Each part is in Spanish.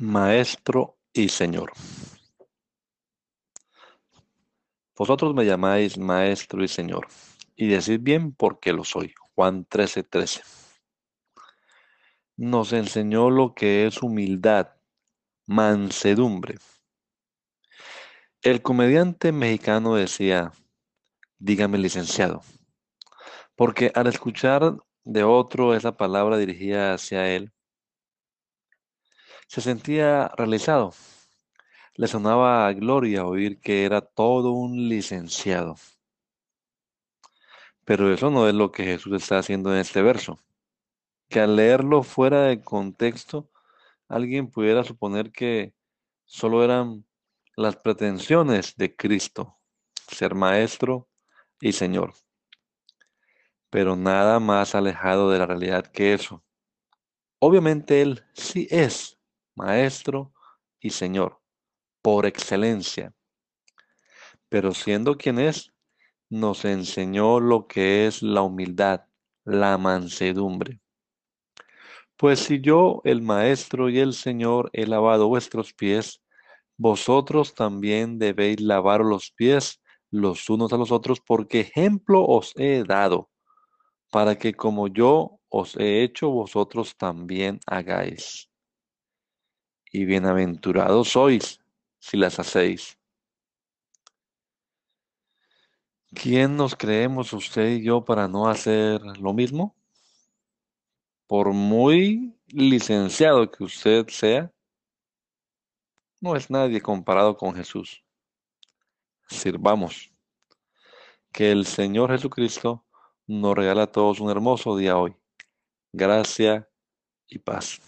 Maestro y Señor. Vosotros me llamáis Maestro y Señor, y decid bien porque lo soy. Juan 13:13. 13. Nos enseñó lo que es humildad, mansedumbre. El comediante mexicano decía, dígame licenciado, porque al escuchar de otro esa palabra dirigida hacia él, se sentía realizado. Le sonaba a gloria oír que era todo un licenciado. Pero eso no es lo que Jesús está haciendo en este verso. Que al leerlo fuera de contexto, alguien pudiera suponer que solo eran las pretensiones de Cristo, ser maestro y Señor. Pero nada más alejado de la realidad que eso. Obviamente Él sí es Maestro y Señor, por excelencia. Pero siendo quien es, nos enseñó lo que es la humildad, la mansedumbre. Pues si yo, el Maestro y el Señor, he lavado vuestros pies, vosotros también debéis lavar los pies los unos a los otros, porque ejemplo os he dado, para que como yo os he hecho, vosotros también hagáis y bienaventurados sois si las hacéis. ¿Quién nos creemos usted y yo para no hacer lo mismo? Por muy licenciado que usted sea, no es nadie comparado con Jesús. Sirvamos. Que el Señor Jesucristo nos regala a todos un hermoso día hoy. Gracia y paz.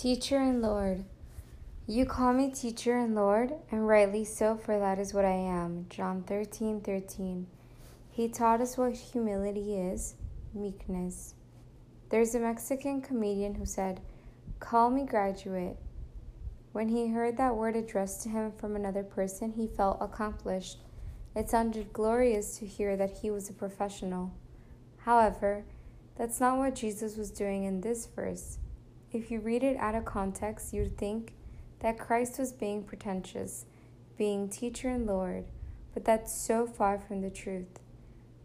Teacher and Lord. You call me teacher and Lord, and rightly so, for that is what I am. John 13 13. He taught us what humility is meekness. There's a Mexican comedian who said, Call me graduate. When he heard that word addressed to him from another person, he felt accomplished. It sounded glorious to hear that he was a professional. However, that's not what Jesus was doing in this verse. If you read it out of context, you'd think that Christ was being pretentious, being teacher and Lord, but that's so far from the truth.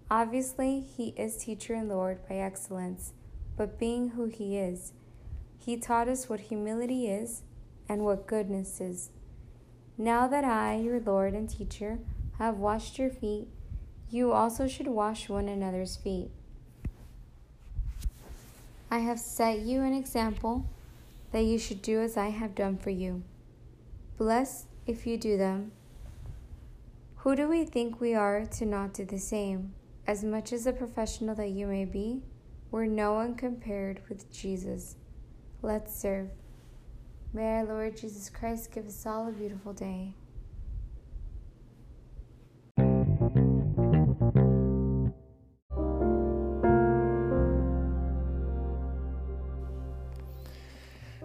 Obviously, he is teacher and Lord by excellence, but being who he is, he taught us what humility is and what goodness is. Now that I, your Lord and teacher, have washed your feet, you also should wash one another's feet. I have set you an example that you should do as I have done for you. Blessed if you do them. Who do we think we are to not do the same? As much as a professional that you may be, we're no one compared with Jesus. Let's serve. May our Lord Jesus Christ give us all a beautiful day.